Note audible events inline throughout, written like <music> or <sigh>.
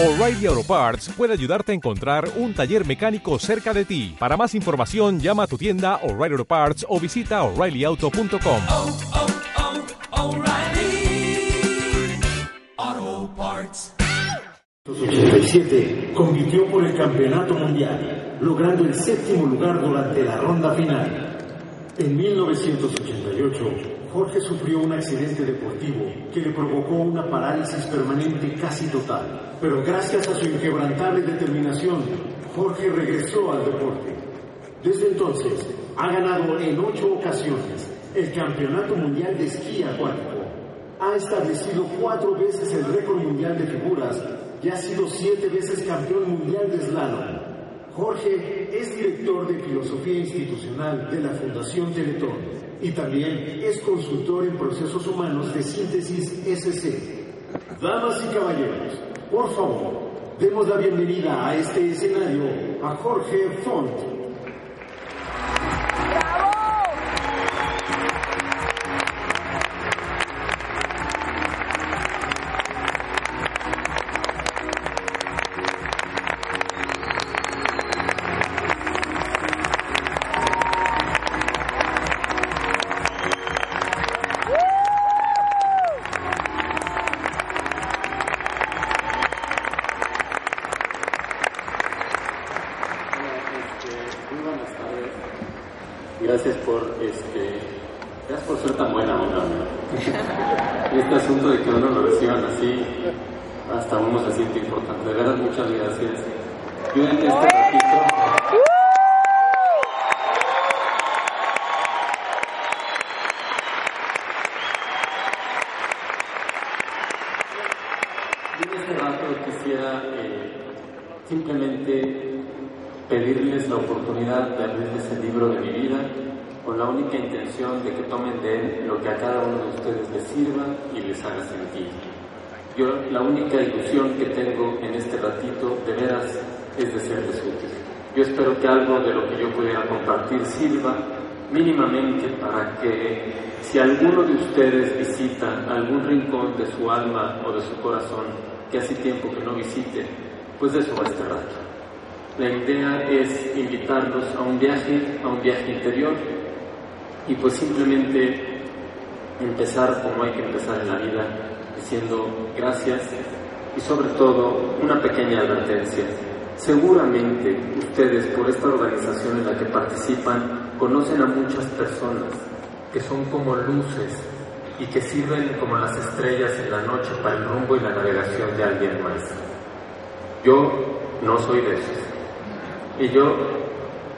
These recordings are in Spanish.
O'Reilly Auto Parts puede ayudarte a encontrar un taller mecánico cerca de ti. Para más información, llama a tu tienda O'Reilly Auto Parts o visita oreillyauto.com. oh, oh, O'Reilly Auto Parts. 87 compitió por el campeonato mundial, logrando el séptimo lugar durante la ronda final. En 1988, Jorge sufrió un accidente deportivo que le provocó una parálisis permanente casi total. Pero gracias a su inquebrantable determinación, Jorge regresó al deporte. Desde entonces, ha ganado en ocho ocasiones el Campeonato Mundial de Esquí Acuático. Ha establecido cuatro veces el récord mundial de figuras y ha sido siete veces campeón mundial de slalom. Jorge es director de Filosofía Institucional de la Fundación Teletón y también es consultor en procesos humanos de síntesis SC. Damas y caballeros, por favor, demos la bienvenida a este escenario a Jorge Font. La única ilusión que tengo en este ratito de veras es de serles útil. Yo espero que algo de lo que yo pudiera compartir sirva mínimamente para que si alguno de ustedes visita algún rincón de su alma o de su corazón que hace tiempo que no visite, pues de eso va este rato. La idea es invitarlos a un viaje, a un viaje interior y pues simplemente empezar como hay que empezar en la vida, diciendo gracias y sobre todo una pequeña advertencia. Seguramente ustedes por esta organización en la que participan conocen a muchas personas que son como luces y que sirven como las estrellas en la noche para el rumbo y la navegación de alguien más. Yo no soy de esos. Y yo,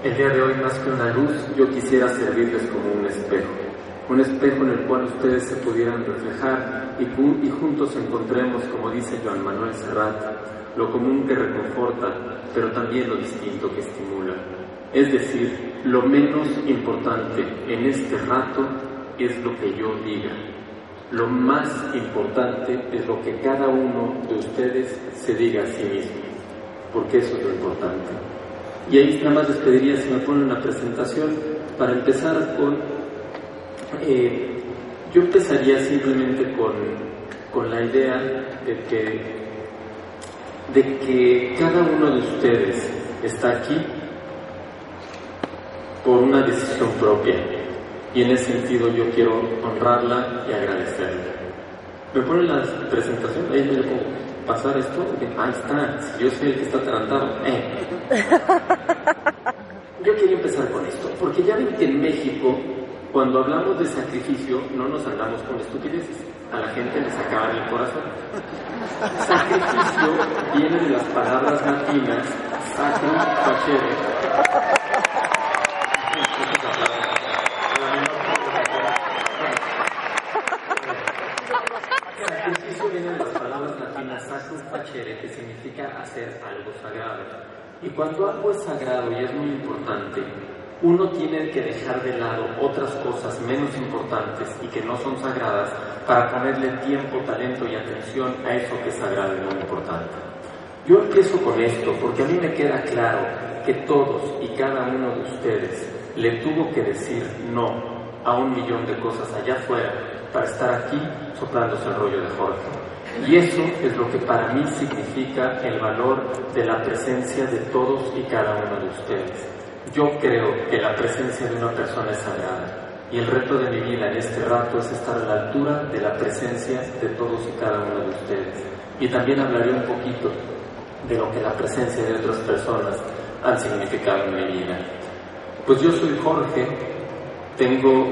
el día de hoy, más que una luz, yo quisiera servirles como un espejo. Un espejo en el cual ustedes se pudieran reflejar y, ju- y juntos encontremos, como dice Joan Manuel Serrat, lo común que reconforta, pero también lo distinto que estimula. Es decir, lo menos importante en este rato es lo que yo diga. Lo más importante es lo que cada uno de ustedes se diga a sí mismo, porque eso es lo importante. Y ahí nada más les pediría si me ponen la presentación para empezar con... eh, yo empezaría simplemente con, con la idea de que, de que cada uno de ustedes está aquí por una decisión propia. Y en ese sentido yo quiero honrarla y agradecerla. ¿Me ponen la presentación? Ahí me puedo pasar esto. Ahí está, si yo soy el que está atarantado. Eh. <laughs> Yo quería empezar con esto, porque ya ven que en México, cuando hablamos de sacrificio, no nos andamos con estupideces. A la gente le sacaban el corazón. Sacrificio viene de las palabras latinas sacrum facere. Sacrificio viene de las palabras latinas sacrum facere, que significa hacer algo sagrado. Y cuando algo es sagrado y es muy importante, uno tiene que dejar de lado otras cosas menos importantes y que no son sagradas para ponerle tiempo, talento y atención a eso que es sagrado y muy importante. Yo empiezo con esto porque a mí me queda claro que todos y cada uno de ustedes le tuvo que decir no a un millón de cosas allá afuera para estar aquí soplándose el rollo de Jorge. Y eso es lo que para mí significa el valor de la presencia de todos y cada uno de ustedes. Yo creo que la presencia de una persona es sagrada y el reto de mi vida en este rato es estar a la altura de la presencia de todos y cada uno de ustedes. Y también hablaré un poquito de lo que la presencia de otras personas han significado en mi vida. Pues yo soy Jorge, tengo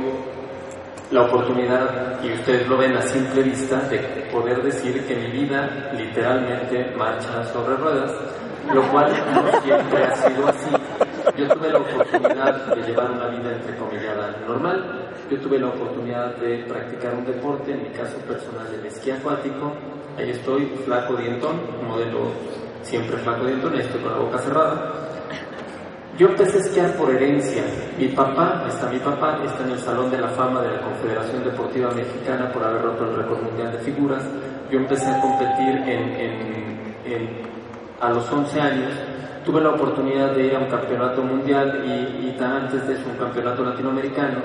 la oportunidad, y ustedes lo ven a simple vista, de poder decir que mi vida literalmente marcha sobre ruedas, lo cual no siempre ha sido así. Yo tuve la oportunidad de llevar una vida entrecomillada normal, yo tuve la oportunidad de practicar un deporte, en mi caso personal el esquí acuático, ahí estoy, flaco dientón, modelo siempre flaco dientón, ahí estoy con la boca cerrada, yo empecé a esquiar por herencia. Mi papá, está mi papá, está en el Salón de la Fama de la Confederación Deportiva Mexicana por haber roto el récord mundial de figuras. Yo empecé a competir en, a los 11 años. Tuve la oportunidad de ir a un campeonato mundial y, y antes de eso un campeonato latinoamericano.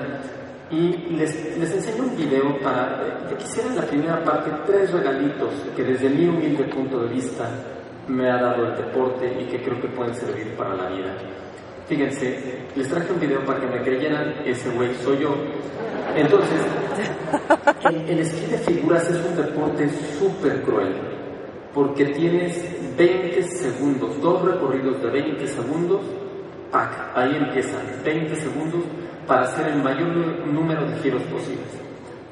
Y les, les enseño un video para que quisiera en la primera parte tres regalitos que desde mi humilde punto de vista me ha dado el deporte y que creo que pueden servir para la vida. Fíjense, les traje un video para que me creyeran, ese güey soy yo. Entonces, el, esquí de figuras es un deporte súper cruel, porque tienes 20 segundos, dos recorridos de 20 segundos, ¡pac! Ahí empiezan, 20 segundos para hacer el mayor número de giros posibles.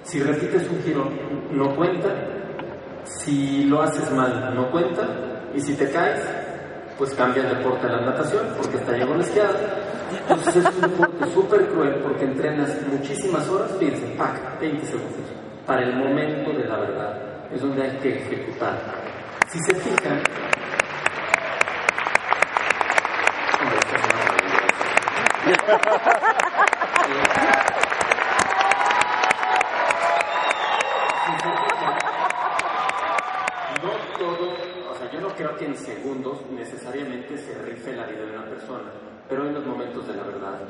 Si repites un giro, no cuenta, si lo haces mal, no cuenta, y si te caes, pues cambia el deporte a la natación porque está lleno de esquiada. Entonces es un deporte súper cruel porque entrenas muchísimas horas, fíjense, ¡pac! 20 segundos, para el momento de la verdad. Es donde hay que ejecutar. Si se fijan, creo que en segundos necesariamente se rife la vida de una persona, pero hay los momentos de la verdad.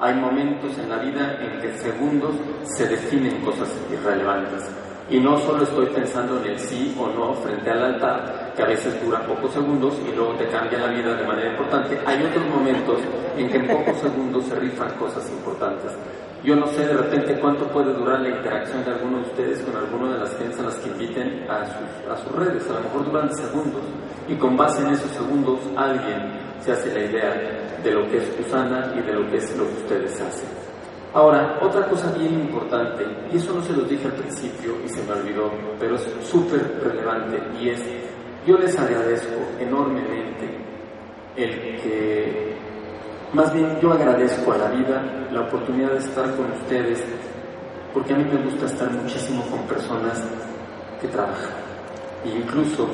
Hay momentos en la vida en que segundos se definen cosas irrelevantes. Y no solo estoy pensando en el sí o no frente al altar, que a veces dura pocos segundos y luego te cambia la vida de manera importante. Hay otros momentos en que en pocos segundos se rifan cosas importantes. Yo no sé de repente cuánto puede durar la interacción de alguno de ustedes con alguno de las gentes a las que inviten a sus, redes. A lo mejor duran segundos. Y con base en esos segundos alguien se hace la idea de lo que es Usana y de lo que es lo que ustedes hacen. Ahora, otra cosa bien importante, y eso no se los dije al principio y se me olvidó, pero es súper relevante, y es, yo les agradezco enormemente el que más bien yo agradezco a la vida la oportunidad de estar con ustedes, porque a mí me gusta estar muchísimo con personas que trabajan. E incluso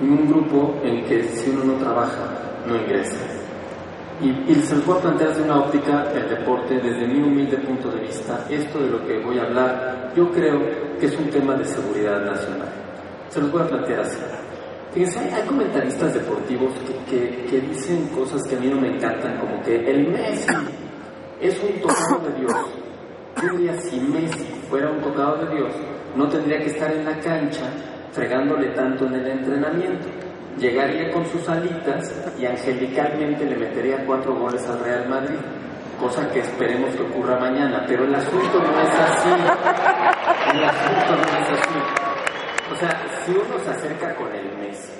en un grupo en que si uno no trabaja, no ingresa. Y, se los voy a plantear desde una óptica del deporte, desde mi humilde punto de vista. Esto de lo que voy a hablar, yo creo que es un tema de seguridad nacional. Se los voy a plantear así. Fíjense, hay, comentaristas deportivos que, que, dicen cosas que a mí no me encantan, como que el Messi es un tocado de Dios. Yo diría, si Messi fuera un tocado de Dios, no tendría que estar en la cancha fregándole tanto en el entrenamiento. Llegaría con sus alitas y angelicalmente le metería cuatro goles al Real Madrid, cosa que esperemos que ocurra mañana, pero el asunto no es así. El asunto no es así. O sea, si uno se acerca con el Messi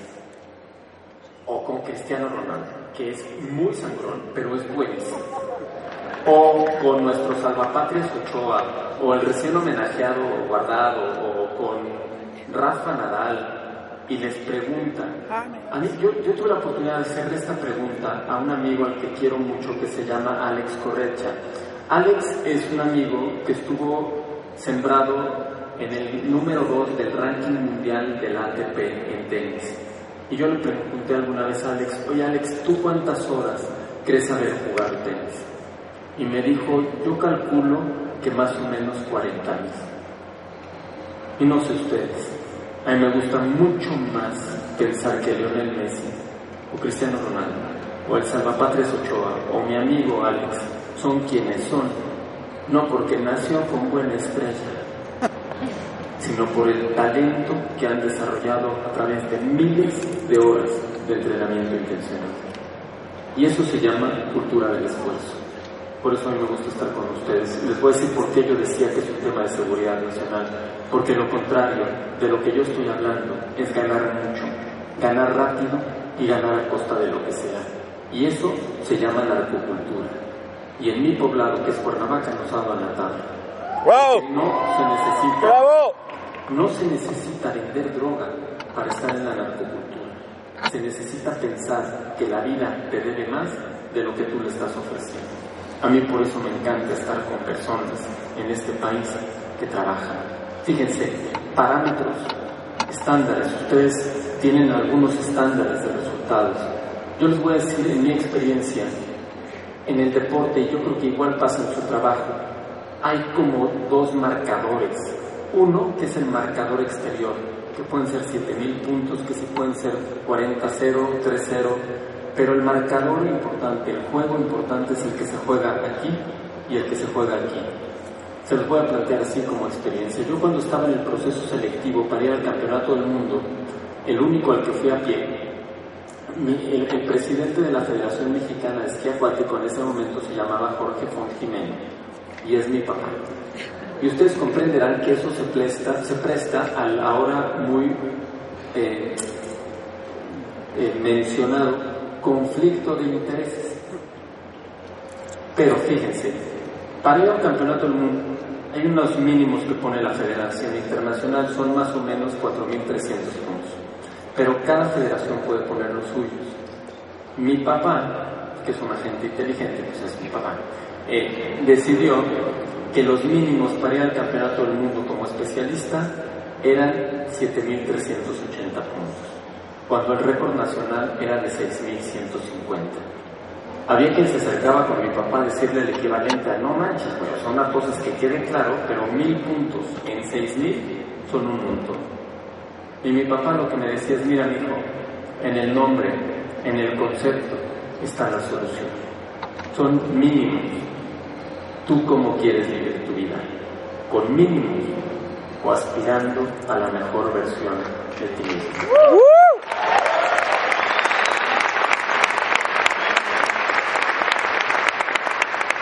o con Cristiano Ronaldo, que es muy sangrón, pero es buenísimo, o con nuestro salvapatrias Ochoa, o el recién homenajeado Guardado, o con Rafa Nadal, y les preguntan, a mí, yo, yo tuve la oportunidad de hacerle esta pregunta a un amigo al que quiero mucho que se llama Alex Correcha. Alex es un amigo que estuvo sembrado en el número 2 del ranking mundial del ATP en tenis. Y yo le pregunté alguna vez a Alex, oye Alex, ¿tú cuántas horas crees saber jugar tenis? Y me dijo, yo calculo que más o menos 40 años. Y no sé ustedes, a mí me gusta mucho más pensar que Lionel Messi, o Cristiano Ronaldo, o el Salvapatres Ochoa, o mi amigo Alex, son quienes son, no porque nació con buena estrella, sino por el talento que han desarrollado a través de miles de horas de entrenamiento intencional. Y eso se llama cultura del esfuerzo. Por eso a mí me gusta estar con ustedes. Les voy a decir por qué yo decía que es un tema de seguridad nacional. Porque lo contrario de lo que yo estoy hablando es ganar mucho, ganar rápido y ganar a costa de lo que sea. Y eso se llama narcocultura. Y en mi poblado, que es Cuernavaca, nos ha dado a la tabla. No se necesita, no se necesita vender droga para estar en la narcocultura. Se necesita pensar que la vida te debe más de lo que tú le estás ofreciendo. A mí por eso me encanta estar con personas en este país que trabajan. Fíjense, parámetros, estándares. Ustedes tienen algunos estándares de resultados. Yo les voy a decir en mi experiencia, en el deporte, y yo creo que igual pasa en su trabajo, hay como dos marcadores. Uno que es el marcador exterior, que pueden ser 7000 puntos, que sí pueden ser 40-0, 3-0, pero el marcador importante, el juego importante es el que se juega aquí y el que se juega aquí. Se los voy a plantear así como experiencia. Yo cuando estaba en el proceso selectivo para ir al Campeonato del Mundo, el único al que fui a pie, mi- el, presidente de la Federación Mexicana de Esquí Acuático en ese momento se llamaba Jorge Font Jiménez y es mi papá. Y ustedes comprenderán que eso se presta, se presta al ahora muy eh, eh, mencionado conflicto de intereses. Pero fíjense, para ir al campeonato del mundo hay unos mínimos que pone la Federación Internacional, son más o menos 4.300 puntos. Pero cada federación puede poner los suyos. Mi papá, que es un agente inteligente, pues es mi papá, eh, decidió que los mínimos para ir al campeonato del mundo como especialista eran 7.380 puntos, cuando el récord nacional era de 6.150. Había quien se acercaba con mi papá a decirle el equivalente a no manches, pero son las cosas que queden claro, pero mil puntos en seis mil son un montón. Y mi papá lo que me decía es, mira, hijo, en el nombre, en el concepto, está la solución. Son mínimos. ¿Tú cómo quieres vivir tu vida? ¿Con mínimos o aspirando a la mejor versión de ti mismo?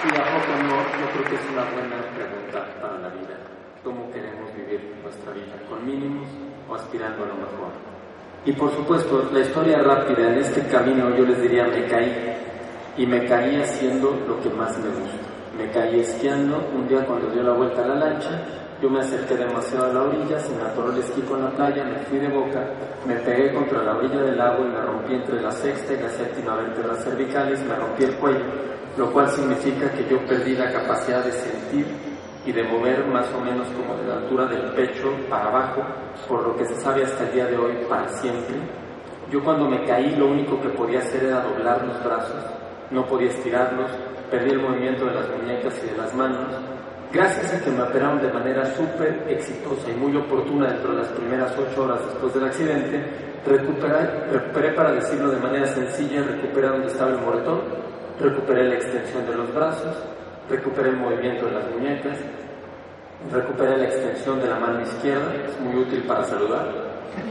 Y a poco no, yo creo que es una buena pregunta para la vida. ¿Cómo queremos vivir nuestra vida? ¿Con mínimos o aspirando a lo mejor? Y por supuesto, la historia rápida, en este camino yo les diría, me caí. Y me caí haciendo lo que más me gusta. Me caí esquiando, un día cuando dio la vuelta a la lancha, yo me acerqué demasiado a la orilla, se me atoró el esquí con la playa, me fui de boca, me pegué contra la orilla del lago y me rompí entre la sexta y la séptima vértebra cervicales, me rompí el cuello, lo cual significa que yo perdí la capacidad de sentir y de mover más o menos como de la altura del pecho para abajo, por lo que se sabe hasta el día de hoy para siempre. Yo cuando me caí lo único que podía hacer era doblar los brazos, no podía estirarlos, perdí el movimiento de las muñecas y de las manos. Gracias a que me operaron de manera súper exitosa y muy oportuna dentro de las primeras ocho horas después del accidente, recuperé, recuperé para decirlo de manera sencilla, recuperé donde estaba el moretón, recuperé la extensión de los brazos, recuperé el movimiento de las muñecas, recuperé la extensión de la mano izquierda, es muy útil para saludar,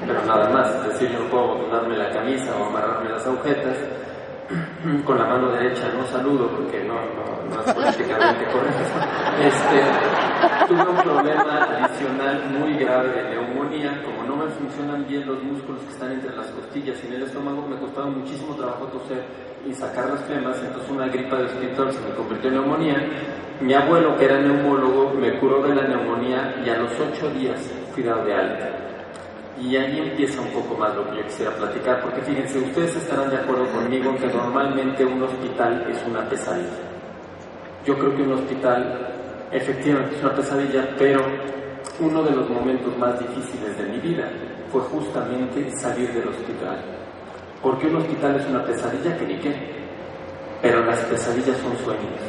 pero nada más, es decir, no puedo botonarme la camisa o amarrarme las agujetas, con la mano derecha no saludo porque no, no, no es políticamente correcto. Este, tuve un problema adicional muy grave de neumonía, como no me funcionan bien los músculos que están entre las costillas y en el estómago, me costaba muchísimo trabajo toser y sacar las flemas, entonces una gripa de hospital se me convirtió en neumonía. Mi abuelo, que era neumólogo, me curó de la neumonía y a los ocho días fui dado de alta. Y ahí empieza un poco más lo que yo quisiera platicar, porque fíjense, ustedes estarán de acuerdo conmigo que normalmente un hospital es una pesadilla. Yo creo que un hospital efectivamente es una pesadilla, pero uno de los momentos más difíciles de mi vida fue justamente salir del hospital. Porque un hospital es una pesadilla que ni qué, pero las pesadillas son sueños.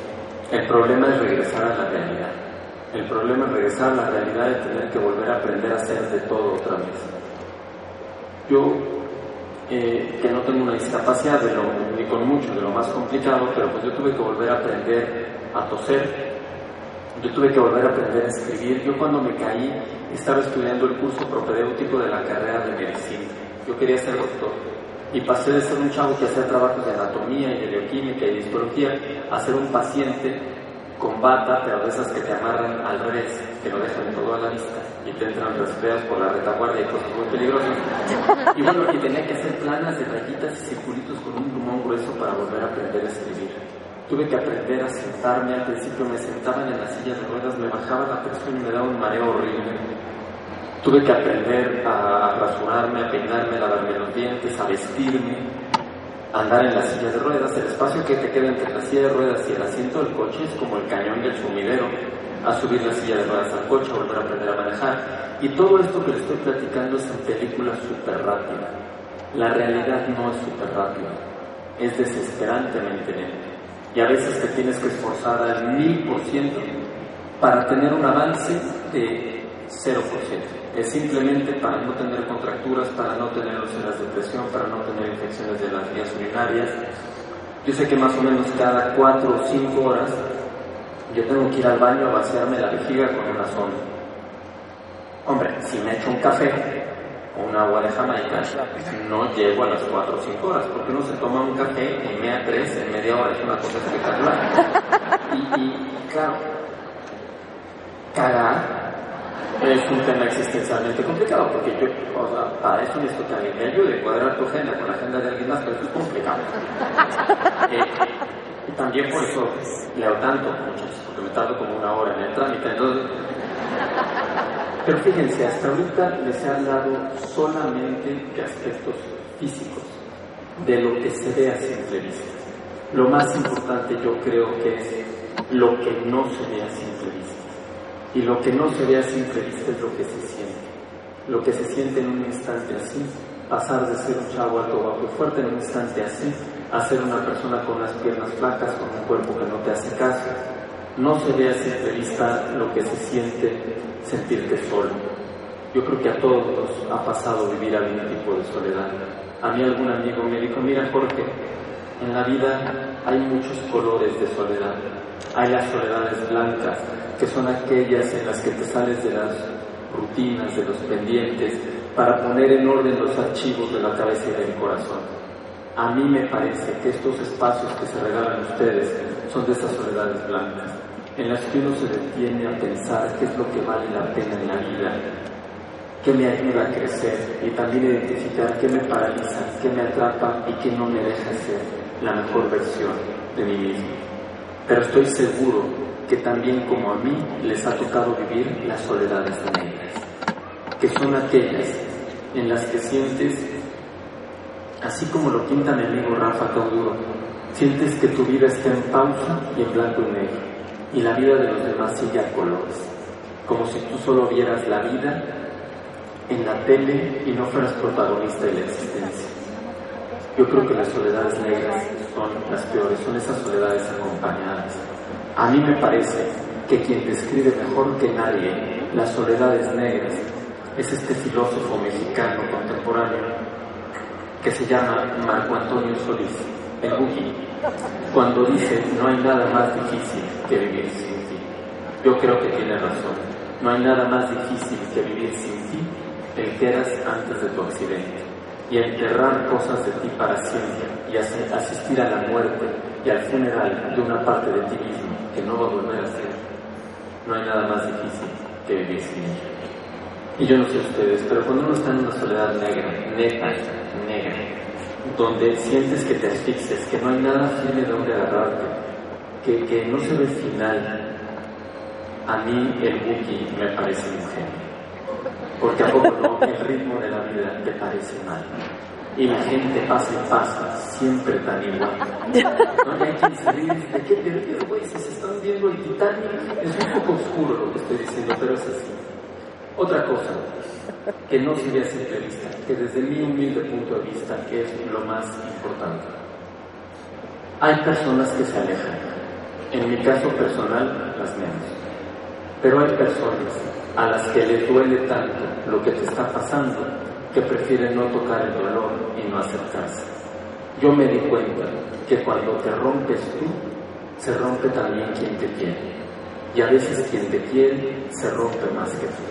El problema es regresar a la realidad. El problema es regresar a la realidad de tener que volver a aprender a hacer de todo otra vez. Yo, eh, que no tengo una discapacidad, de lo, ni con mucho, de lo más complicado, pero pues yo tuve que volver a aprender a toser, Yo tuve que volver a aprender a escribir. Yo cuando me caí estaba estudiando el curso propedéutico de la carrera de medicina. Yo quería ser doctor. Y pasé de ser un chavo que hacía trabajos de anatomía y de bioquímica y de histología a ser un paciente con bata, pero de esas que te amarran al revés, que lo dejan todo a la vista y te entran resfriados por la retaguardia y cosas muy peligrosas. Y bueno, y tenía que hacer planas de rayitas y circulitos con un plumón grueso para volver a aprender a escribir. Tuve que aprender a sentarme, al principio me sentaban en las sillas de ruedas, me bajaba la presión y me daba un mareo horrible. Tuve que aprender a rasurarme, a peinarme, a lavarme los dientes, a vestirme, a andar en las sillas de ruedas. El espacio que te queda entre la silla de ruedas y el asiento del coche es como el cañón del sumidero. A subir la silla de ruedas al coche, a volver a aprender a manejar. Y todo esto que le estoy platicando es en película súper rápida. La realidad no es súper rápida, es desesperantemente lenta. Y a veces te tienes que esforzar al mil por ciento para tener un avance de 0%. Es simplemente para no tener contracturas, para no tener úlceras de presión, para no tener infecciones de las vías urinarias. Yo sé que más o menos cada 4 o 5 horas yo tengo que ir al baño a vaciarme la vejiga con una sonda. Hombre, si me echo un café o un agua de Jamaica, no llego a las 4 o 5 horas, porque uno se toma un café y mea 3 en media hora, es una cosa espectacular. Y, y claro, cagar es un tema existencialmente complicado, porque yo, o sea, para eso necesito que alguien me ayude, cuadrar tu agenda con la agenda de alguien más, pero eso es complicado. <laughs> Eh, y también por eso leo tanto, muchachos, porque me tardo como una hora en el trámite, entonces... Pero fíjense, hasta ahorita les he hablado solamente de aspectos físicos, de lo que se ve a simple vista. Lo más importante yo creo que es lo que no se ve a simple. Y lo que no se ve a simple es lo que se siente. Lo que se siente en un instante así, pasar de ser un chavo alto, y fuerte en un instante así, a ser una persona con las piernas flacas, con un cuerpo que no te hace caso. No se ve a simple vista lo que se siente sentirte solo. Yo creo que a todos nos ha pasado vivir algún tipo de soledad. A mí algún amigo me dijo, mira Jorge, en la vida hay muchos colores de soledad. Hay las soledades blancas, que son aquellas en las que te sales de las rutinas, de los pendientes, para poner en orden los archivos de la cabeza y del corazón. A mí me parece que estos espacios que se regalan ustedes son de esas soledades blancas, en las que uno se detiene a pensar qué es lo que vale la pena en la vida, qué me ayuda a crecer y también identificar qué me paraliza, qué me atrapa y qué no me deja ser la mejor versión de mí mismo. Pero estoy seguro que también como a mí les ha tocado vivir las soledades negras, que son aquellas en las que sientes, así como lo pinta mi amigo Rafa Cauduro, sientes que tu vida está en pausa y en blanco y negro, y la vida de los demás sigue a colores, como si tú solo vieras la vida en la tele y no fueras protagonista de la existencia. Yo creo que las soledades negras son las peores, son esas soledades acompañadas. A mí me parece que quien describe mejor que nadie las soledades negras es este filósofo mexicano contemporáneo que se llama Marco Antonio Solís, el Buggy, cuando dice no hay nada más difícil que vivir sin ti. Yo creo que tiene razón. No hay nada más difícil que vivir sin ti el que eras antes de tu accidente y enterrar cosas de ti para siempre y asistir a la muerte y al funeral de una parte de ti mismo que no va a volver a ser. No hay nada más difícil que vivir sin ella. Y yo no sé ustedes, pero cuando uno está en una soledad negra, neta, negra, donde sientes que te asfixias, que no hay nada firme de donde agarrarte, que, que no se ve final, a mí el Buki me parece genio. Porque a poco no, el ritmo de la vida te parece mal. Y la gente pasa y pasa, siempre tan igual. No hay ¿de qué te güey? Se están viendo el Titanic, es un poco oscuro lo que estoy diciendo, pero es así. Otra cosa, que no se ve a simple vista, que desde mi humilde punto de vista es lo más importante. Hay personas que se alejan, en mi caso personal, las menos. Pero hay personas a las que les duele tanto lo que te está pasando que prefieren no tocar el dolor y no acercarse. Yo me di cuenta que cuando te rompes tú, se rompe también quien te quiere. Y a veces quien te quiere se rompe más que tú.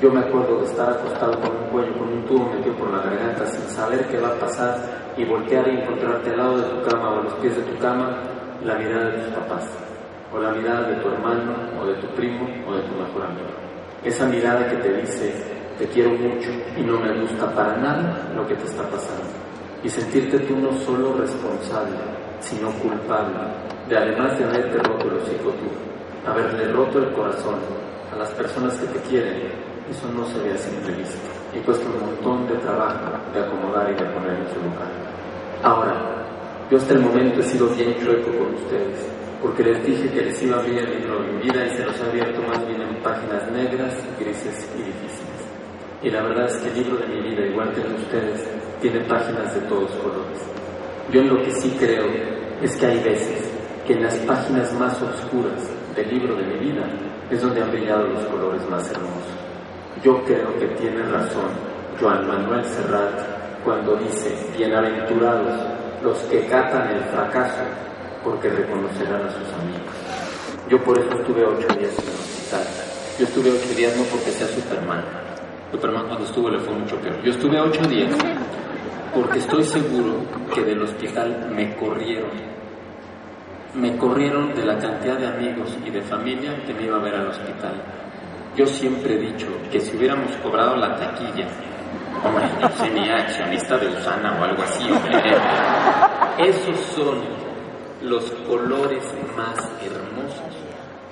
Yo me acuerdo de estar acostado con un cuello, con un tubo metido por la garganta, sin saber qué va a pasar, y voltear y encontrarte al lado de tu cama o a los pies de tu cama la mirada de tus papás, o la mirada de tu hermano, o de tu primo, o de tu mejor amigo. Esa mirada que te dice, te quiero mucho y no me gusta para nada lo que te está pasando. Y sentirte tú no solo responsable, sino culpable, de además de haberte roto el hocico tú, haberle roto el corazón a las personas que te quieren, eso no se ve a simple vista y cuesta un montón de trabajo de acomodar y de poner en su lugar. Ahora, yo hasta el momento he sido bien chueco con ustedes, porque les dije que les iba a abrir el libro de mi vida y se los he abierto más bien en páginas negras, grises y difíciles. Y la verdad es que el libro de mi vida, igual que el de ustedes, tiene páginas de todos colores. Yo en lo que sí creo es que hay veces que en las páginas más oscuras del libro de mi vida es donde han brillado los colores más hermosos. Yo creo que tiene razón Joan Manuel Serrat cuando dice, bienaventurados los que catan el fracaso porque reconocerán a sus amigos. Yo por eso estuve ocho días en el hospital. Yo estuve ocho días no porque sea Superman. Superman cuando estuvo le fue mucho peor. Yo estuve ocho días porque estoy seguro que del hospital me corrieron. Me corrieron de la cantidad de amigos y de familia que me iba a ver al hospital. Yo siempre he dicho que si hubiéramos cobrado la taquilla, hombre, yo soy ni accionista de Usana o algo así, hombre. Esos son los colores más hermosos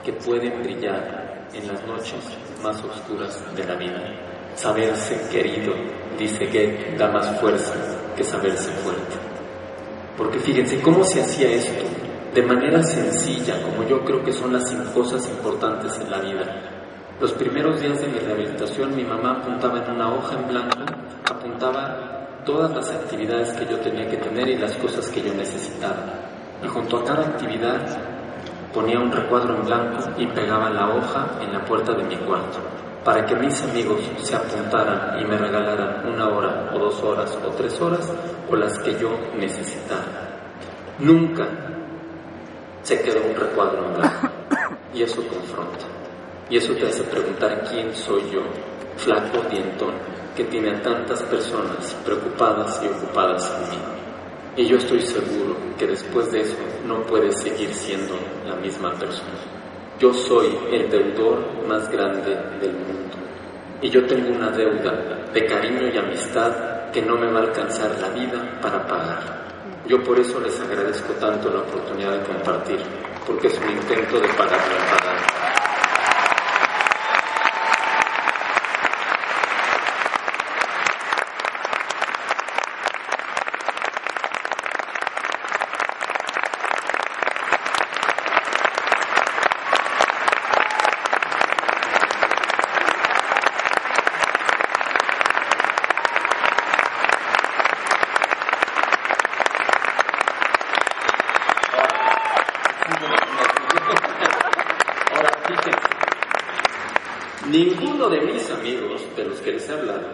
que pueden brillar en las noches más oscuras de la vida. Saberse querido, dice que da más fuerza que saberse fuerte. Porque fíjense cómo se hacía esto, de manera sencilla, como yo creo que son las cosas importantes en la vida. Los primeros días de mi rehabilitación mi mamá apuntaba en una hoja en blanco, apuntaba todas las actividades que yo tenía que tener y las cosas que yo necesitaba. Y junto a cada actividad ponía un recuadro en blanco y pegaba la hoja en la puerta de mi cuarto para que mis amigos se apuntaran y me regalaran una hora o dos horas o tres horas o las que yo necesitara. Nunca se quedó un recuadro en blanco y eso confronta. Y eso te hace preguntar quién soy yo, flaco dientón, que tiene a tantas personas preocupadas y ocupadas en mí. Y yo estoy seguro que después de eso no puedes seguir siendo la misma persona. Yo soy el deudor más grande del mundo. Y yo tengo una deuda de cariño y amistad que no me va a alcanzar la vida para pagar. Yo por eso les agradezco tanto la oportunidad de compartir, porque es un intento de pagar la pagar. Ahora, fíjense, ninguno de mis amigos, de los que les he hablado,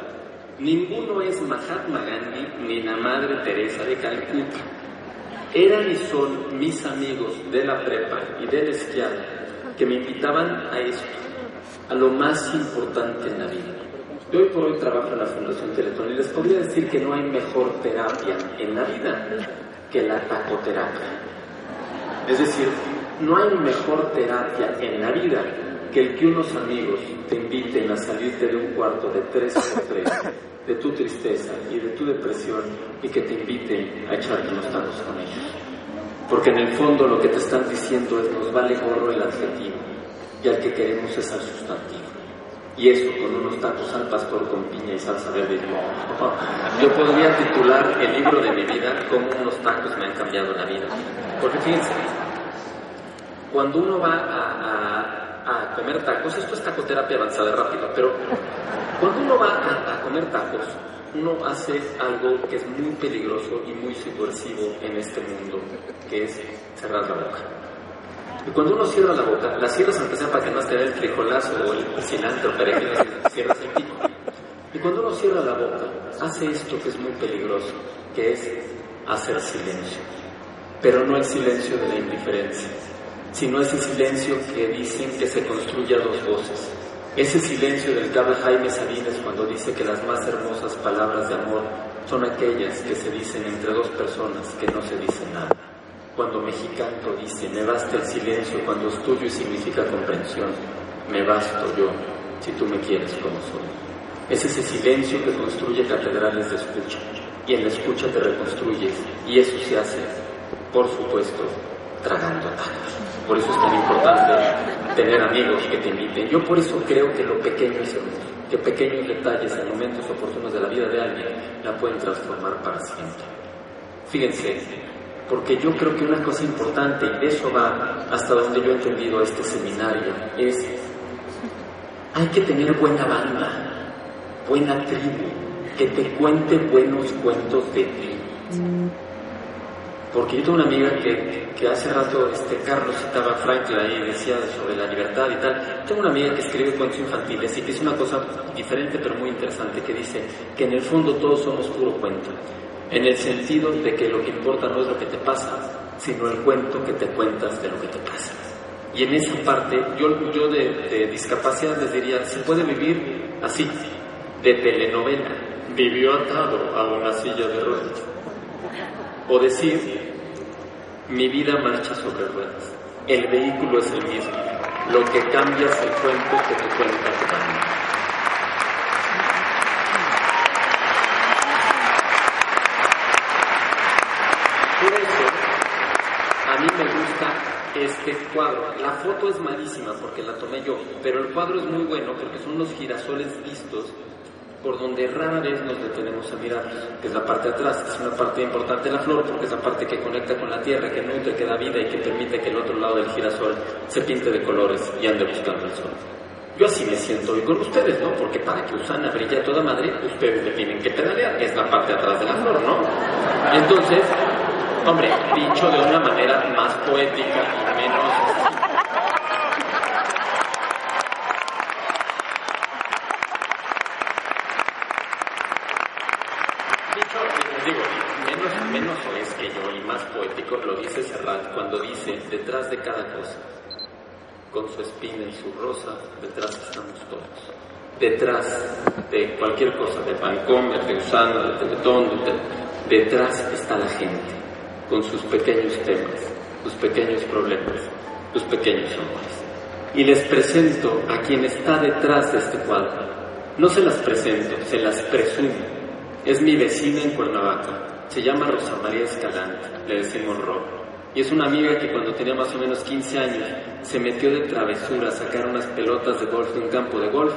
ninguno es Mahatma Gandhi ni la Madre De Calcuta. Eran y son mis amigos de la prepa y del esquiar que me invitaban a esto, a lo más importante en la vida. Yo hoy por hoy trabajo en la Fundación Teletón y les podría decir que no hay mejor terapia en la vida que la tacoterapia. Es decir, no hay mejor terapia en la vida que el que unos amigos te inviten a salirte de un cuarto de tres por tres, de tu tristeza y de tu depresión, y que te inviten a echarte unos tacos con ellos. Porque en el fondo lo que te están diciendo es nos vale gorro el adjetivo, y al que queremos es al sustantivo. Y eso con unos tacos al pastor con piña y salsa verde. <laughs> Yo podría titular el libro de mi vida como unos tacos me han cambiado la vida. Porque fíjense, cuando uno va a, a- a comer tacos, esto es tacoterapia avanzada rápido, pero cuando uno va a, a comer tacos, uno hace algo que es muy peligroso y muy subversivo en este mundo, que es cerrar la boca. Y cuando uno cierra la boca, la cierras aunque sea para que no dé el frijolazo o el cilantro, perejil, cierras el pico. Y cuando uno cierra la boca, hace esto que es muy peligroso, que es hacer silencio. Pero no el silencio de la indiferencia, sino ese silencio que dicen que se construye a dos voces. Ese silencio del que Jaime Sabines cuando dice que las más hermosas palabras de amor son aquellas que se dicen entre dos personas que no se dicen nada. Cuando Mexicanto dice, me basta el silencio cuando es tuyo y significa comprensión, me basto yo si tú me quieres como soy. Es ese silencio que construye catedrales de escucha y en la escucha te reconstruyes y eso se hace, por supuesto, tragando Por eso es tan importante tener amigos que te inviten. Yo por eso creo que lo pequeño es hermoso, que pequeños detalles en momentos oportunos de la vida de alguien la pueden transformar para siempre. Fíjense, porque yo creo que una cosa importante, y de eso va hasta donde yo he entendido este seminario, es hay que tener buena banda, buena tribu, que te cuente buenos cuentos de ti. Porque yo tengo una amiga que, hace rato este Carlos citaba a Franklin y decía sobre la libertad y tal. Tengo una amiga que escribe cuentos infantiles y que es una cosa diferente pero muy interesante, que dice que en el fondo todos somos puro cuento. En el sentido de que lo que importa no es lo que te pasa, sino el cuento que te cuentas de lo que te pasa. Y en esa parte, yo, yo de, de discapacidad les diría, se puede vivir así, de telenovela, vivió atado a una silla de ruedas. O decir, mi vida marcha sobre ruedas. El vehículo es el mismo. Lo que cambia es el cuento que te cuenta tu alma. Por eso, a mí me gusta este cuadro. La foto es malísima porque la tomé yo, pero el cuadro es muy bueno porque son unos girasoles vistos por donde rara vez nos detenemos a mirarlos, que es la parte de atrás, es una parte importante de la flor, porque es la parte que conecta con la tierra, que nutre, que da vida y que permite que el otro lado del girasol se pinte de colores y ande buscando el sol. Yo así me siento hoy con ustedes, ¿no? Porque para que Usana brille a toda madre, ustedes le tienen que pedalear, es la parte de atrás de la flor, ¿no? Entonces, hombre, dicho de una manera más poética y menos Dicho, les digo, menos, menos es que yo y más poético lo dice Serrat cuando dice, detrás de cada cosa, con su espina y su rosa, detrás estamos todos. Detrás de cualquier cosa, de Vancomer, de Usana, de Teletón, de Tel- detrás está la gente, con sus pequeños temas, sus pequeños problemas, sus pequeños amores. Y les presento a quien está detrás de este cuadro. No se las presento, se las presumo. Es mi vecina en Cuernavaca. Se llama Rosa María Escalante, le decimos Ro. Y es una amiga que cuando tenía más o menos 15 años se metió de travesura a sacar unas pelotas de golf de un campo de golf.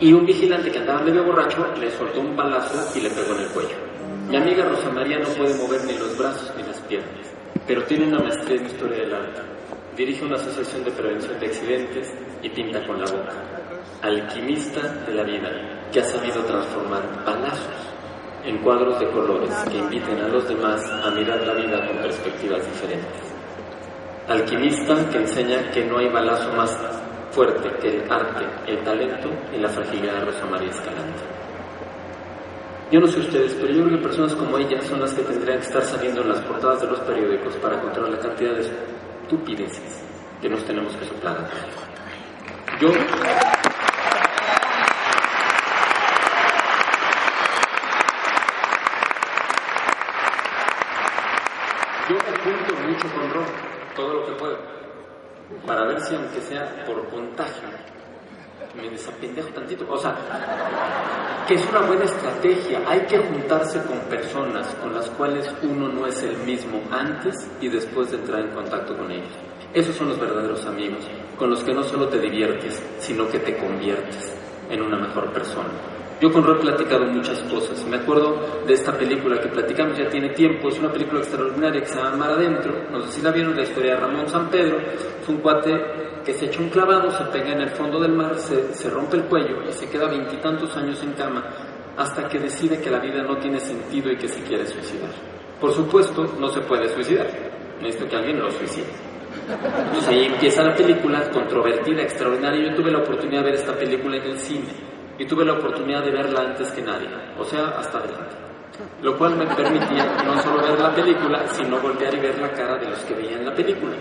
Y un vigilante que andaba medio borracho le soltó un balazo y le pegó en el cuello. Mi amiga Rosa María no puede mover ni los brazos ni las piernas, pero tiene una maestría en historia del arte. Dirige una asociación de prevención de accidentes y pinta con la boca. Alquimista de la vida, que ha sabido transformar balazos en cuadros de colores que inviten a los demás a mirar la vida con perspectivas diferentes. Alquimista que enseña que no hay balazo más fuerte que el arte, el talento y la fragilidad de Rosa María Escalante. Yo no sé ustedes, pero yo creo que personas como ella son las que tendrían que estar saliendo en las portadas de los periódicos para controlar la cantidad de estupideces que nos tenemos que soplar. Yo Yo me junto mucho con Rob, todo lo que puedo, para ver si aunque sea por contagio, me desapendejo tantito. O sea, que es una buena estrategia. Hay que juntarse con personas con las cuales uno no es el mismo antes y después de entrar en contacto con ellos. Esos son los verdaderos amigos, con los que no solo te diviertes, sino que te conviertes en una mejor persona. Yo con Rob he platicado muchas cosas. Me acuerdo de esta película que platicamos ya tiene tiempo. Es una película extraordinaria que se llama Mar Adentro. No sé si la vieron, la historia de Ramón San Pedro. Es un cuate que se echa un clavado, se pega en el fondo del mar, se, se rompe el cuello y se queda veintitantos años en cama hasta que decide que la vida no tiene sentido y que se quiere suicidar. Por supuesto, no se puede suicidar. Necesito que alguien lo suicide. Entonces ahí empieza la película controvertida, extraordinaria. Yo tuve la oportunidad de ver esta película en el cine y tuve la oportunidad de verla antes que nadie, o sea, hasta adelante. lo cual me permitía no solo ver la película, sino voltear y ver la cara de los que veían la película.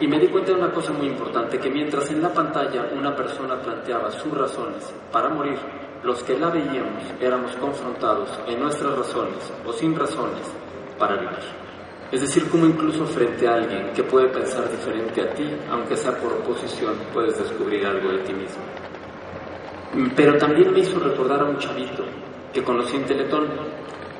Y me di cuenta de una cosa muy importante, que mientras en la pantalla una persona planteaba sus razones para morir, los que la veíamos éramos confrontados en nuestras razones o sin razones para vivir. Es decir, como incluso frente a alguien que puede pensar diferente a ti, aunque sea por oposición, puedes descubrir algo de ti mismo. Pero también me hizo recordar a un chavito que conocí en Teletón.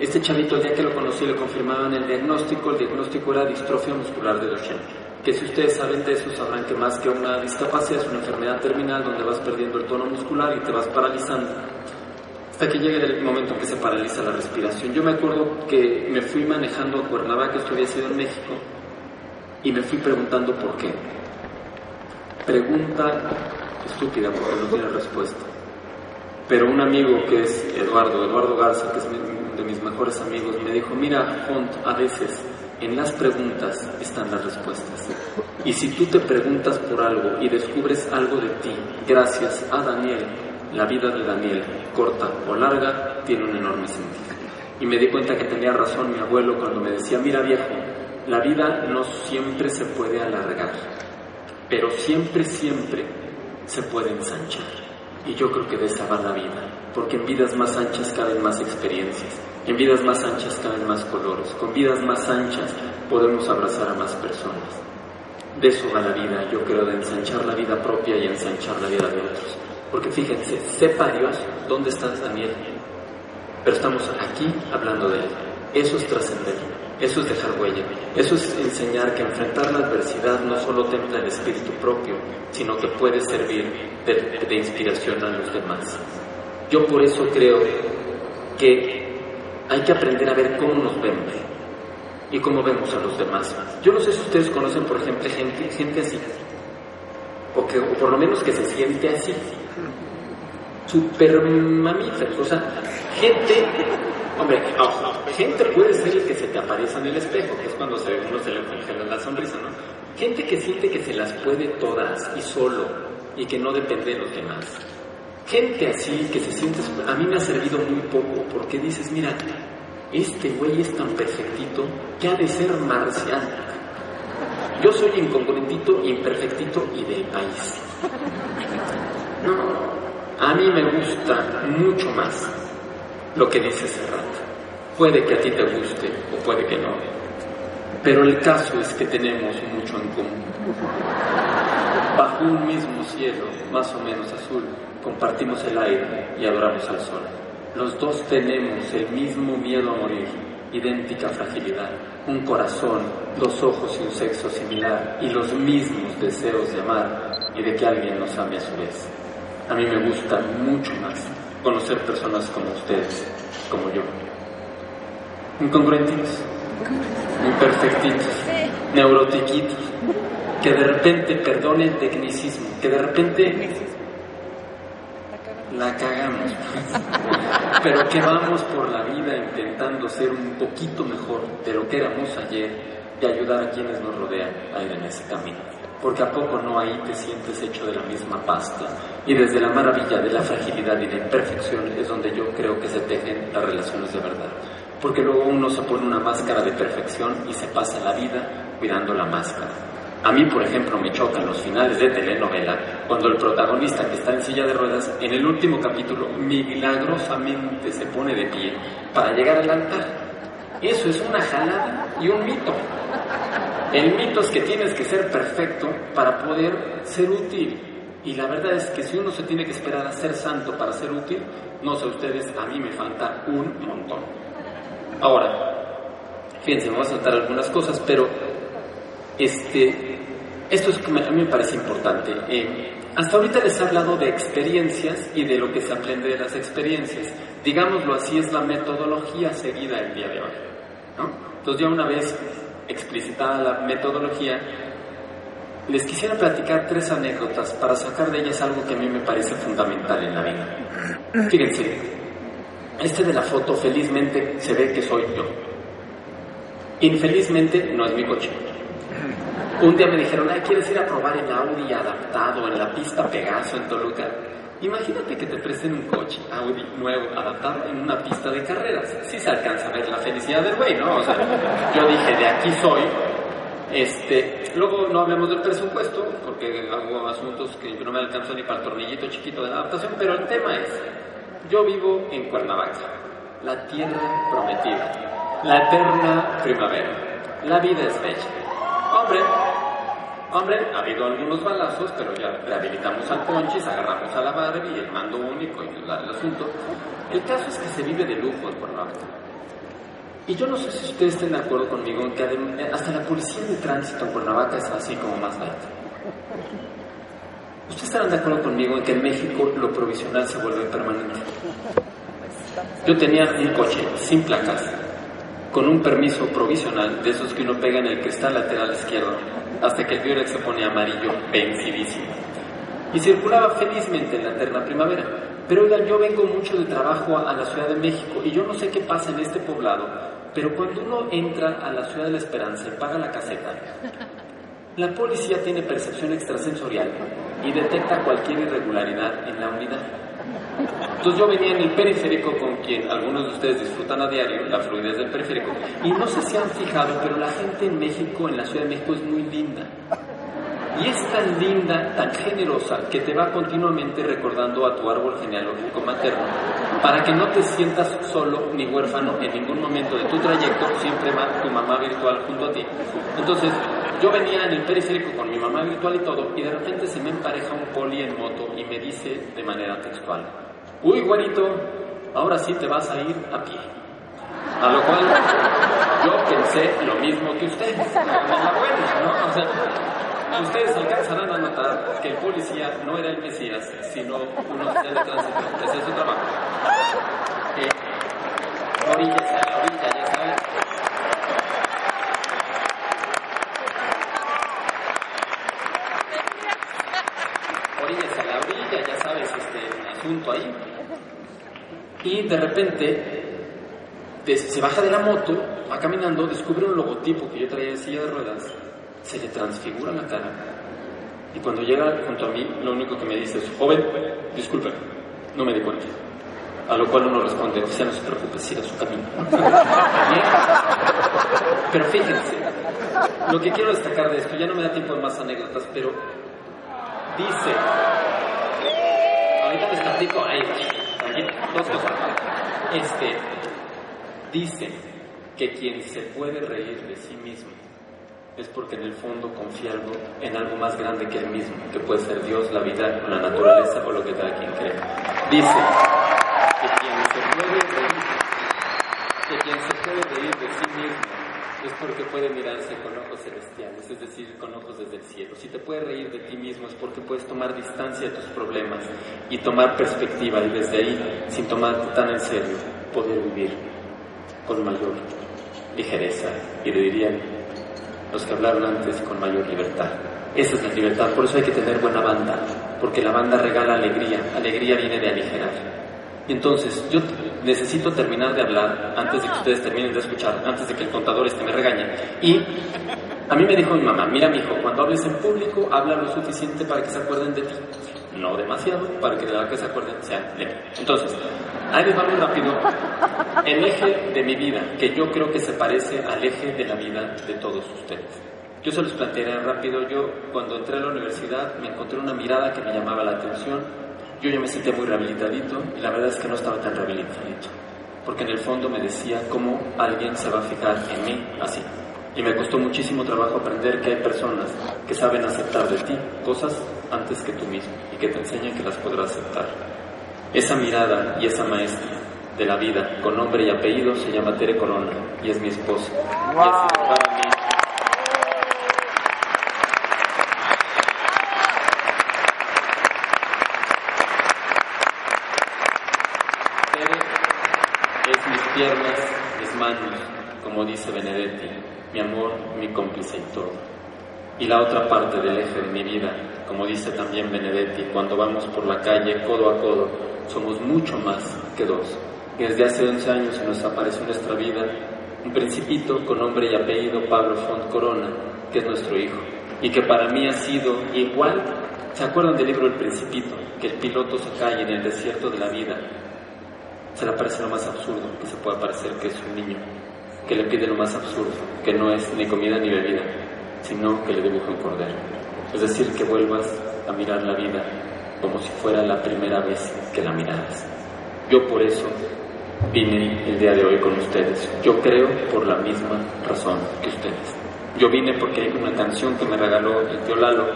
Este chavito, el día que lo conocí, le confirmaban el diagnóstico. El diagnóstico era distrofia muscular de Duchenne. Que si ustedes saben de eso, sabrán que más que una discapacidad es una enfermedad terminal donde vas perdiendo el tono muscular y te vas paralizando hasta que llegue el momento en que se paraliza la respiración. Yo me acuerdo que me fui manejando a Cuernavaca, esto había sido en México, y me fui preguntando por qué. Pregunta estúpida porque no tiene respuesta. Pero un amigo que es Eduardo, Eduardo Garza, que es de mis mejores amigos, me dijo, mira, Font, a veces en las preguntas están las respuestas. Y si tú te preguntas por algo y descubres algo de ti, gracias a Daniel, la vida de Daniel, corta o larga, tiene un enorme sentido. Y me di cuenta que tenía razón mi abuelo cuando me decía, mira viejo, la vida no siempre se puede alargar, pero siempre, siempre se puede ensanchar. Y yo creo que de esa va la vida, porque en vidas más anchas caben más experiencias, en vidas más anchas caben más colores, con vidas más anchas podemos abrazar a más personas. De eso va la vida, yo creo, de ensanchar la vida propia y ensanchar la vida de otros. Porque fíjense, sepa Dios dónde está Daniel, pero estamos aquí hablando de él. Eso es trascender, eso es dejar huella, eso es enseñar que enfrentar la adversidad no solo templa el espíritu propio, sino que puede servir de, inspiración a los demás. Yo por eso creo que hay que aprender a ver cómo nos vemos y cómo vemos a los demás. Yo no sé si ustedes conocen, por ejemplo, gente, gente así, o, que, o por lo menos que se siente así super mamíferos, o sea, gente, hombre, gente puede ser el que se te aparece en el espejo, que es cuando se, uno se le congela la sonrisa, ¿no? Gente que siente que se las puede todas y solo y que no depende de los demás. Gente así que se siente, a mí me ha servido muy poco porque dices, mira, este güey es tan perfectito que ha de ser marciano. Yo soy incongruentito, imperfectito y del país. No, a mí me gusta mucho más lo que dice Serrat. Puede que a ti te guste o puede que no. Pero el caso es que tenemos mucho en común. Bajo un mismo cielo, más o menos azul, compartimos el aire y adoramos al sol. Los dos tenemos el mismo miedo a morir, idéntica fragilidad, un corazón, dos ojos y un sexo similar, y los mismos deseos de amar y de que alguien nos ame a su vez. A mí me gusta mucho más conocer personas como ustedes, como yo. Incongruentitos, imperfectitos, neurotiquitos, que de repente, perdone el tecnicismo, que de repente la cagamos, pero que vamos por la vida intentando ser un poquito mejor de lo que éramos ayer y ayudar a quienes nos rodean a ir en ese camino porque a poco no ahí te sientes hecho de la misma pasta. Y desde la maravilla de la fragilidad y la imperfección es donde yo creo que se tejen las relaciones de verdad. Porque luego uno se pone una máscara de perfección y se pasa la vida cuidando la máscara. A mí, por ejemplo, me chocan los finales de telenovela cuando el protagonista que está en silla de ruedas en el último capítulo milagrosamente se pone de pie para llegar al altar. Eso es una jalada y un mito. El mito es que tienes que ser perfecto para poder ser útil. Y la verdad es que si uno se tiene que esperar a ser santo para ser útil, no sé ustedes, a mí me falta un montón. Ahora, fíjense, me voy a saltar algunas cosas, pero este, esto es que a mí me parece importante. Eh, hasta ahorita les he hablado de experiencias y de lo que se aprende de las experiencias. Digámoslo así, es la metodología seguida el día de hoy. ¿no? Entonces ya una vez explicitada la metodología, les quisiera platicar tres anécdotas para sacar de ellas algo que a mí me parece fundamental en la vida. Fíjense, este de la foto felizmente se ve que soy yo. Infelizmente no es mi coche. Un día me dijeron, ay, ¿quieres ir a probar el Audi adaptado en la pista Pegaso en Toluca? Imagínate que te presten un coche Audi nuevo, adaptado en una pista de carreras. Sí se alcanza a ver la felicidad del güey, ¿no? O sea, yo dije, de aquí soy. Este, luego no hablemos del presupuesto, porque hago asuntos que no me alcanzó ni para el tornillito chiquito de la adaptación, pero el tema es, yo vivo en Cuernavaca, la tierra prometida, la eterna primavera. La vida es bella. Hombre, Hombre, ha habido algunos balazos, pero ya rehabilitamos al Ponchis, agarramos a la Barbie, el mando único y el asunto. El caso es que se vive de lujo en Cuernavaca. Y yo no sé si ustedes estén de acuerdo conmigo en que hasta la policía de tránsito en Cuernavaca es así como más light. ¿Ustedes estarán de acuerdo conmigo en que en México lo provisional se vuelve permanente? Yo tenía un coche sin placas, con un permiso provisional de esos que uno pega en el cristal lateral izquierdo, hasta que el Violex se pone amarillo, vencidísimo. Y circulaba felizmente en la eterna primavera. Pero oigan, yo vengo mucho de trabajo a, a la Ciudad de México y yo no sé qué pasa en este poblado, pero cuando uno entra a la Ciudad de la Esperanza y paga la caseta, la policía tiene percepción extrasensorial y detecta cualquier irregularidad en la unidad. Entonces yo venía en el periférico con quien algunos de ustedes disfrutan a diario, la fluidez del periférico, y no sé si han fijado, pero la gente en México, en la Ciudad de México, es muy linda. Y es tan linda, tan generosa, que te va continuamente recordando a tu árbol genealógico materno, para que no te sientas solo ni huérfano en ningún momento de tu trayecto, siempre va tu mamá virtual junto a ti. Entonces, yo venía en el periférico con mi mamá virtual y todo, y de repente se me empareja un poli en moto y me dice de manera textual, uy, güerito, ahora sí te vas a ir a pie. A lo cual yo pensé lo mismo que ustedes, en la buena, ¿no? O sea, ustedes alcanzarán a notar que el policía no era el Mesías, sino un oficial de tránsito. Ese es su trabajo. Eh, orillas a la orilla, ya saben. Orillas a la orilla, ya sabes, este asunto ahí. Y de repente se baja de la moto, va caminando, descubre un logotipo que yo traía de silla de ruedas, se le transfigura la cara. Y cuando llega junto a mí, lo único que me dice es, joven, disculpe, no me di cuenta. A lo cual uno responde, oficial, no se preocupe, siga su camino. <laughs> Pero fíjense, lo que quiero destacar de esto, ya no me da tiempo de más anécdotas, pero dice, ahorita les platico, ahí, dos cosas. Este, dice que quien se puede reír de sí mismo es porque en el fondo confía algo, en algo más grande que él mismo, que puede ser Dios, la vida, la naturaleza o lo que cada quien cree. Dice que quien se puede reír, que quien se puede reír de sí mismo es porque puede mirarse con ojos celestiales, es decir, con ojos desde el cielo. Si te puedes reír de ti mismo es porque puedes tomar distancia de tus problemas y tomar perspectiva y desde ahí, sin tomarte tan en serio, poder vivir con mayor ligereza y le dirían los que hablaron antes con mayor libertad. Esa es la libertad, por eso hay que tener buena banda, porque la banda regala alegría, alegría viene de aligerar. Y entonces, yo necesito terminar de hablar antes de que ustedes terminen de escuchar, antes de que el contador este me regañe. Y a mí me dijo mi mamá, mira mi hijo, cuando hables en público, habla lo suficiente para que se acuerden de ti. No demasiado, para que de la que se acuerden sean de mí. Entonces, ahí les va muy rápido el eje de mi vida, que yo creo que se parece al eje de la vida de todos ustedes. Yo se los plantearé rápido. Yo, cuando entré a la universidad, me encontré una mirada que me llamaba la atención. Yo ya me sentía muy rehabilitadito y la verdad es que no estaba tan rehabilitadito. Porque en el fondo me decía cómo alguien se va a fijar en mí así. Y me costó muchísimo trabajo aprender que hay personas que saben aceptar de ti cosas antes que tú mismo y que te enseñan que las podrás aceptar. Esa mirada y esa maestra de la vida con nombre y apellido se llama Tere Corona y es mi esposa. Y para mí Tere es mis piernas, mis manos, como dice Benedetti, mi amor, mi cómplice y todo. Y la otra parte del eje de mi vida, como dice también Benedetti, cuando vamos por la calle codo a codo, somos mucho más que dos. Desde hace 11 años se nos apareció en nuestra vida un principito con nombre y apellido Pablo Font Corona, que es nuestro hijo, y que para mí ha sido igual ¿Se acuerdan del libro El Principito? Que el piloto se cae en el desierto de la vida. Se le parece lo más absurdo que se puede parecer que es un niño, que le pide lo más absurdo, que no es ni comida ni bebida, sino que le dibuje un cordero. Es decir, que vuelvas a mirar la vida como si fuera la primera vez que la miraras. Yo por eso vine el día de hoy con ustedes. Yo creo por la misma razón que ustedes. Yo vine porque hay una canción que me regaló el tío Lalo,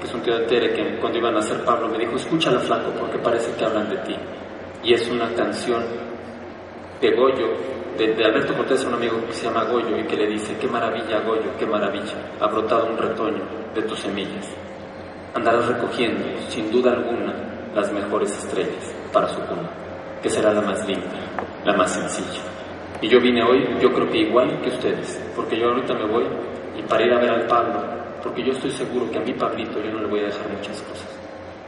que es un tío de Tere, que cuando iban a hacer Pablo me dijo, escúchala flaco porque parece que hablan de ti. Y es una canción de Goyo, de, de Alberto Cortés, un amigo que se llama Goyo y que le dice, qué maravilla Goyo, qué maravilla, ha brotado un retoño de tus semillas. Andarás recogiendo, sin duda alguna, las mejores estrellas para su cuna, que será la más linda, la más sencilla. Y yo vine hoy, yo creo que igual que ustedes, porque yo ahorita me voy y para ir a ver al Pablo, porque yo estoy seguro que a mi Pablito yo no le voy a dejar muchas cosas.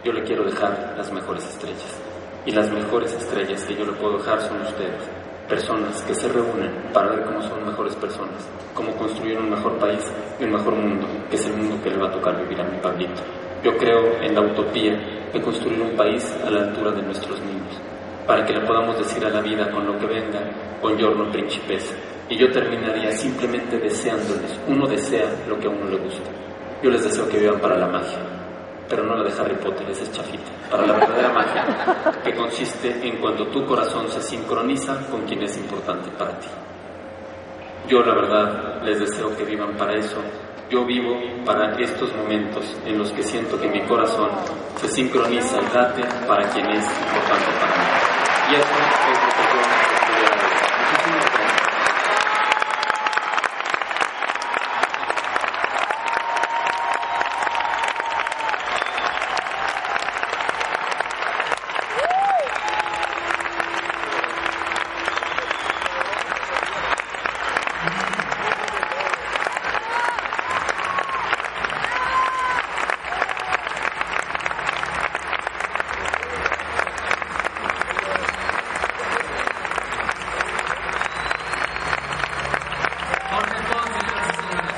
Yo le quiero dejar las mejores estrellas. Y las mejores estrellas que yo le puedo dejar son ustedes. Personas que se reúnen para ver cómo son mejores personas, cómo construir un mejor país y un mejor mundo, que es el mundo que le va a tocar vivir a mi Pablito. Yo creo en la utopía de construir un país a la altura de nuestros niños, para que le podamos decir a la vida con lo que venga, buongiorno principessa. Y yo terminaría simplemente deseándoles. Uno desea lo que a uno le gusta. Yo les deseo que vivan para la magia, pero no la de Harry Potter, esa es chafita. Para la verdadera magia, que consiste en cuando tu corazón se sincroniza con quien es importante para ti. Yo la verdad les deseo que vivan para eso. Yo vivo para estos momentos en los que siento que mi corazón se sincroniza y late para quien es importante para mí. Y eso es lo que yo estudié hoy. Muchísimas gracias. Jorge Ponce, gracias, señores.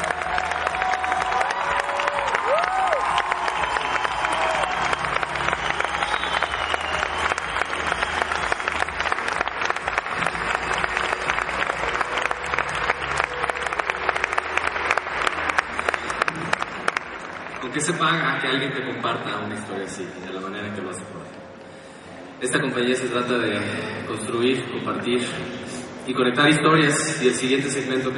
¿Con qué se paga que alguien te comparta una historia así, de la manera que lo hace Jorge? Esta compañía se trata de construir, compartir y conectar historias y el siguiente segmento que